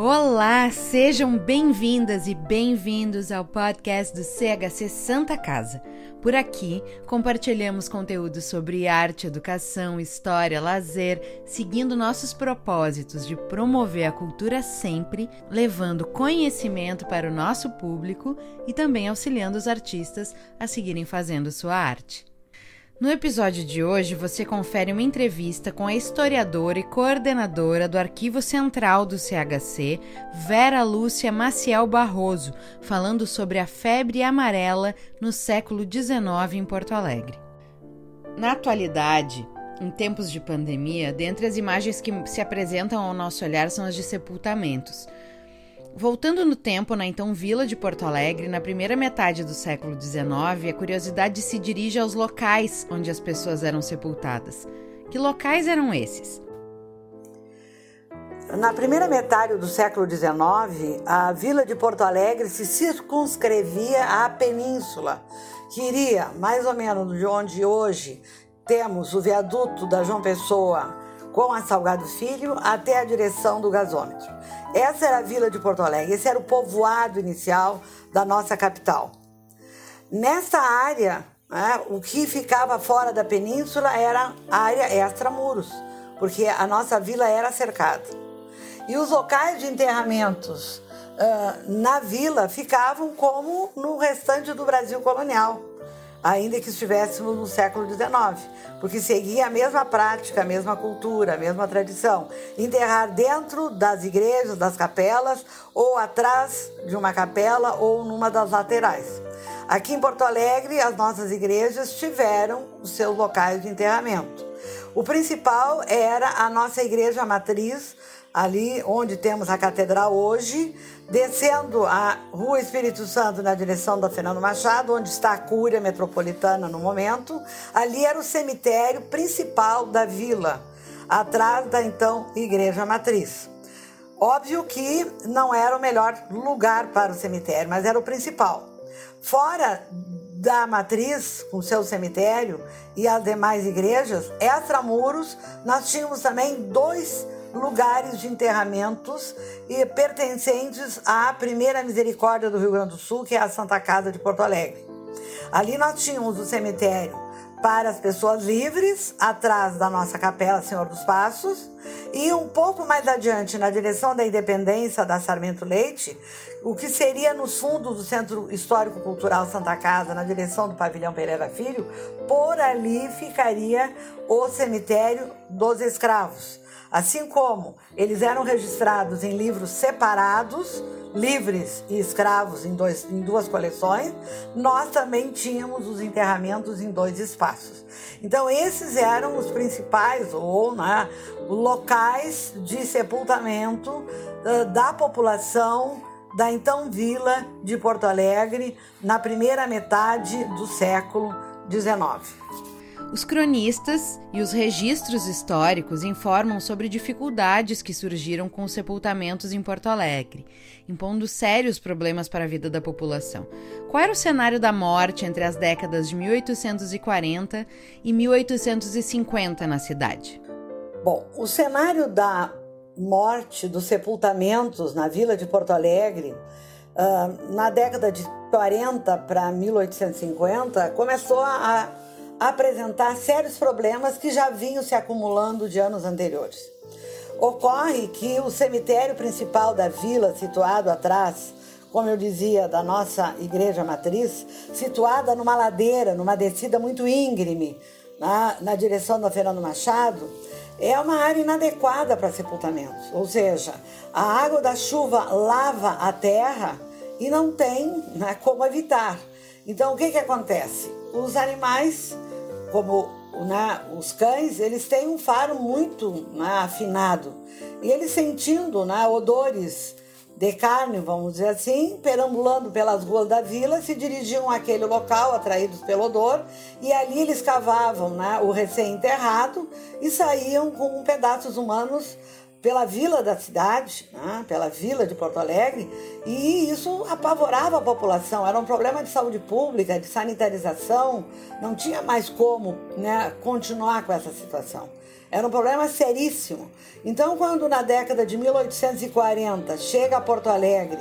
Olá, sejam bem-vindas e bem-vindos ao podcast do CHC Santa Casa. Por aqui, compartilhamos conteúdos sobre arte, educação, história, lazer, seguindo nossos propósitos de promover a cultura sempre, levando conhecimento para o nosso público e também auxiliando os artistas a seguirem fazendo sua arte. No episódio de hoje, você confere uma entrevista com a historiadora e coordenadora do Arquivo Central do CHC, Vera Lúcia Maciel Barroso, falando sobre a febre amarela no século XIX em Porto Alegre. Na atualidade, em tempos de pandemia, dentre as imagens que se apresentam ao nosso olhar são as de sepultamentos. Voltando no tempo, na então Vila de Porto Alegre, na primeira metade do século XIX, a curiosidade se dirige aos locais onde as pessoas eram sepultadas. Que locais eram esses? Na primeira metade do século XIX, a Vila de Porto Alegre se circunscrevia à península, que iria mais ou menos de onde hoje temos o viaduto da João Pessoa com a Salgado Filho até a direção do gasômetro. Essa era a vila de Porto Alegre, esse era o povoado inicial da nossa capital. Nessa área, né, o que ficava fora da península era a área extramuros, porque a nossa vila era cercada. E os locais de enterramentos uh, na vila ficavam como no restante do Brasil colonial ainda que estivéssemos no século XIX, porque seguia a mesma prática, a mesma cultura, a mesma tradição. Enterrar dentro das igrejas, das capelas, ou atrás de uma capela ou numa das laterais. Aqui em Porto Alegre, as nossas igrejas tiveram os seus locais de enterramento. O principal era a nossa igreja matriz, ali onde temos a catedral hoje, descendo a Rua Espírito Santo na direção da Fernando Machado, onde está a Cúria Metropolitana no momento. Ali era o cemitério principal da vila, atrás da então Igreja Matriz. Óbvio que não era o melhor lugar para o cemitério, mas era o principal. Fora da matriz, com seu cemitério e as demais igrejas, extramuros, nós tínhamos também dois lugares de enterramentos e pertencentes à primeira misericórdia do Rio Grande do Sul, que é a Santa Casa de Porto Alegre. Ali nós tínhamos o cemitério para as pessoas livres, atrás da nossa capela Senhor dos Passos, e um pouco mais adiante, na direção da Independência da Sarmento Leite, o que seria nos fundos do Centro Histórico Cultural Santa Casa, na direção do Pavilhão Pereira Filho, por ali ficaria o cemitério dos escravos. Assim como eles eram registrados em livros separados, livres e escravos em, dois, em duas coleções, nós também tínhamos os enterramentos em dois espaços. Então, esses eram os principais ou né, locais de sepultamento uh, da população da então vila de Porto Alegre na primeira metade do século XIX. Os cronistas e os registros históricos informam sobre dificuldades que surgiram com os sepultamentos em Porto Alegre, impondo sérios problemas para a vida da população. Qual era o cenário da morte entre as décadas de 1840 e 1850 na cidade? Bom, o cenário da morte dos sepultamentos na vila de Porto Alegre, uh, na década de 40 para 1850, começou a apresentar sérios problemas que já vinham se acumulando de anos anteriores. Ocorre que o cemitério principal da vila, situado atrás, como eu dizia, da nossa igreja matriz, situada numa ladeira, numa descida muito íngreme, na, na direção da Fernando Machado, é uma área inadequada para sepultamentos. Ou seja, a água da chuva lava a terra e não tem né, como evitar. Então, o que, que acontece? Os animais como os cães, eles têm um faro muito né, afinado. E eles sentindo né, odores de carne, vamos dizer assim, perambulando pelas ruas da vila, se dirigiam àquele local, atraídos pelo odor, e ali eles cavavam né, o recém-enterrado e saíam com pedaços humanos pela vila da cidade, né, pela vila de Porto Alegre, e isso apavorava a população. Era um problema de saúde pública, de sanitarização, não tinha mais como né, continuar com essa situação. Era um problema seríssimo. Então, quando na década de 1840 chega a Porto Alegre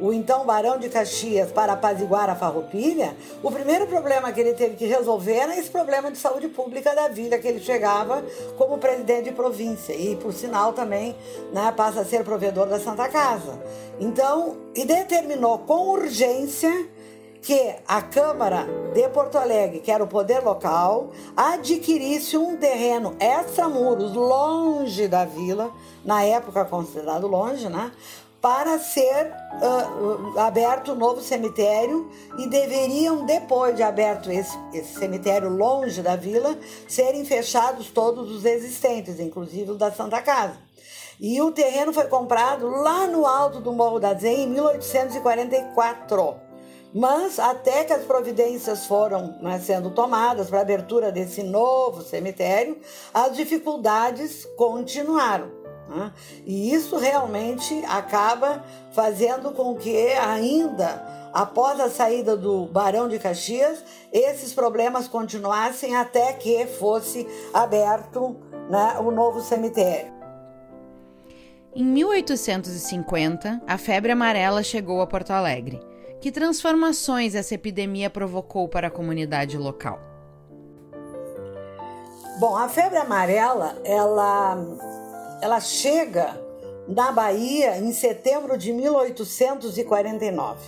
o então Barão de Caxias para apaziguar a farroupilha, o primeiro problema que ele teve que resolver era esse problema de saúde pública da vila que ele chegava como presidente de província e, por sinal, também né, passa a ser provedor da Santa Casa. Então, e determinou com urgência que a Câmara de Porto Alegre, que era o poder local, adquirisse um terreno extramuros, longe da vila, na época considerado longe, né? Para ser uh, aberto um novo cemitério e deveriam, depois de aberto esse, esse cemitério longe da vila, serem fechados todos os existentes, inclusive o da Santa Casa. E o terreno foi comprado lá no alto do Morro da Zen em 1844 mas até que as providências foram né, sendo tomadas para a abertura desse novo cemitério, as dificuldades continuaram. Né? E isso realmente acaba fazendo com que ainda após a saída do Barão de Caxias, esses problemas continuassem até que fosse aberto né, o novo cemitério. Em 1850, a febre amarela chegou a Porto Alegre. Que transformações essa epidemia provocou para a comunidade local? Bom, a febre amarela, ela, ela chega na Bahia em setembro de 1849,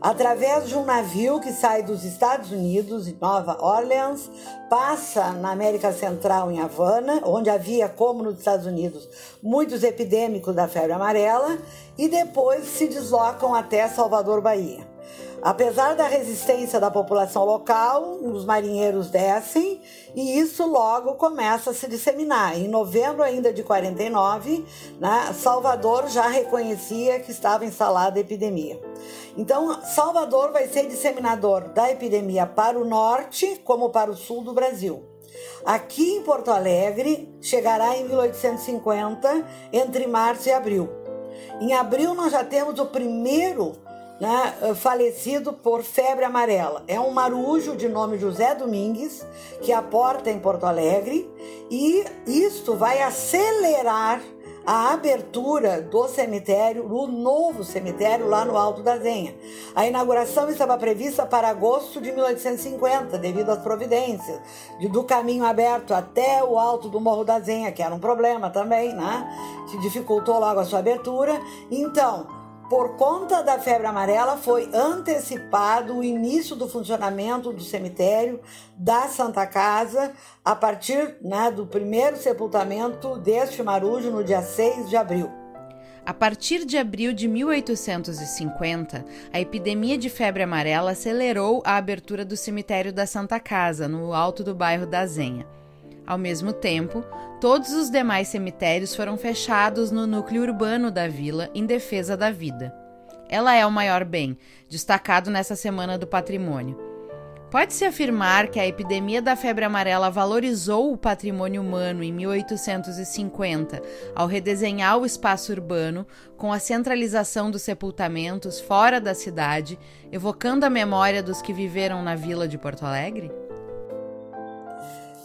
através de um navio que sai dos Estados Unidos, em Nova Orleans, passa na América Central, em Havana, onde havia, como nos Estados Unidos, muitos epidêmicos da febre amarela, e depois se deslocam até Salvador, Bahia. Apesar da resistência da população local, os marinheiros descem e isso logo começa a se disseminar. Em novembro ainda de 49, né, Salvador já reconhecia que estava instalada a epidemia. Então, Salvador vai ser disseminador da epidemia para o norte como para o sul do Brasil. Aqui em Porto Alegre, chegará em 1850, entre março e abril. Em abril, nós já temos o primeiro né, eh, falecido por febre amarela. É um marujo de nome José Domingues que aporta em Porto Alegre e isto vai acelerar a abertura do cemitério, o novo cemitério lá no Alto da Zenha. A inauguração estava prevista para agosto de 1850, devido às providências do caminho aberto até o alto do Morro da Zenha, que era um problema também, né? Que dificultou logo a sua abertura. Então, por conta da febre amarela, foi antecipado o início do funcionamento do cemitério da Santa Casa a partir né, do primeiro sepultamento deste marujo no dia 6 de abril. A partir de abril de 1850, a epidemia de febre amarela acelerou a abertura do cemitério da Santa Casa, no alto do bairro da Zenha. Ao mesmo tempo, todos os demais cemitérios foram fechados no núcleo urbano da vila em defesa da vida. Ela é o maior bem, destacado nessa Semana do Patrimônio. Pode-se afirmar que a epidemia da febre amarela valorizou o patrimônio humano em 1850 ao redesenhar o espaço urbano com a centralização dos sepultamentos fora da cidade, evocando a memória dos que viveram na vila de Porto Alegre?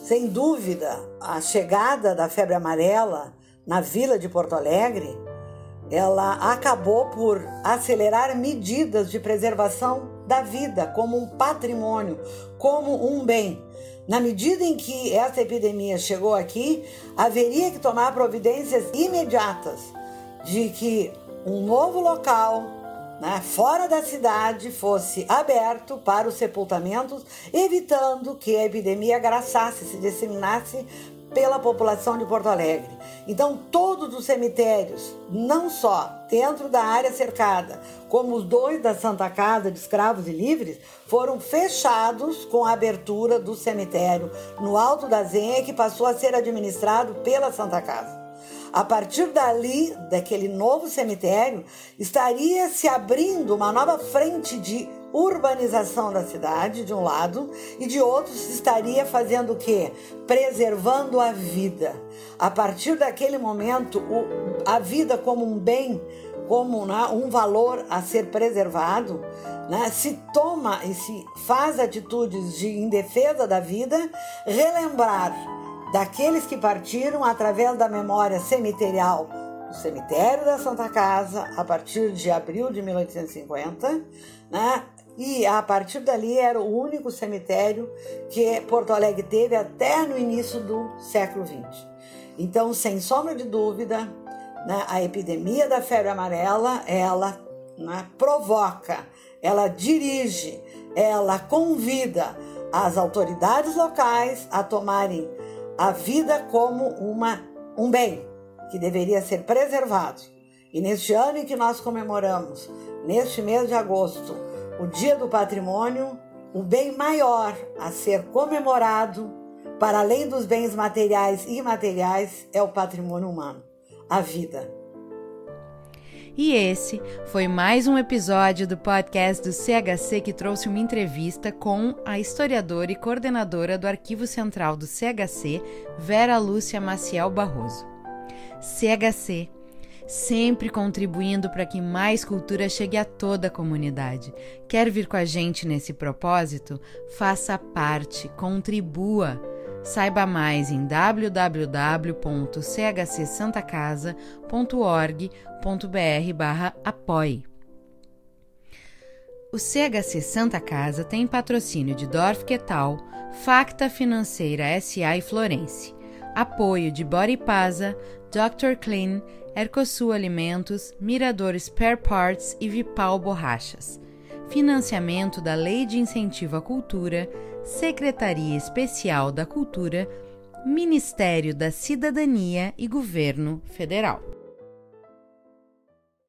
Sem dúvida, a chegada da febre amarela na vila de Porto Alegre, ela acabou por acelerar medidas de preservação da vida como um patrimônio, como um bem. Na medida em que essa epidemia chegou aqui, haveria que tomar providências imediatas de que um novo local, né, fora da cidade fosse aberto para os sepultamentos, evitando que a epidemia agraçasse, se disseminasse pela população de Porto Alegre. Então, todos os cemitérios, não só dentro da área cercada, como os dois da Santa Casa de Escravos e Livres, foram fechados com a abertura do cemitério no Alto da Zenha, que passou a ser administrado pela Santa Casa. A partir dali, daquele novo cemitério, estaria se abrindo uma nova frente de urbanização da cidade, de um lado, e de outro se estaria fazendo o quê? Preservando a vida. A partir daquele momento, a vida como um bem, como né, um valor a ser preservado, né, se toma e se faz atitudes de, em defesa da vida, relembrar daqueles que partiram através da memória cemiterial do cemitério da Santa Casa a partir de abril de 1850, né? E a partir dali era o único cemitério que Porto Alegre teve até no início do século XX. Então, sem sombra de dúvida, né, a epidemia da febre amarela ela né, provoca, ela dirige, ela convida as autoridades locais a tomarem a vida como uma, um bem que deveria ser preservado. E neste ano em que nós comemoramos, neste mês de agosto, o Dia do Patrimônio, o bem maior a ser comemorado, para além dos bens materiais e imateriais, é o patrimônio humano, a vida. E esse foi mais um episódio do podcast do CHC que trouxe uma entrevista com a historiadora e coordenadora do Arquivo Central do CHC, Vera Lúcia Maciel Barroso. CHC, sempre contribuindo para que mais cultura chegue a toda a comunidade. Quer vir com a gente nesse propósito? Faça parte, contribua. Saiba mais em www.chcsantacasa.org.br/apoie. O CHC Santa Casa tem patrocínio de Dorf Quetal, Facta Financeira SA e Florence, apoio de Body Pasa, Dr. Clean, Ercosul Alimentos, Mirador Spare Parts e Vipal Borrachas. Financiamento da Lei de Incentivo à Cultura, Secretaria Especial da Cultura, Ministério da Cidadania e Governo Federal.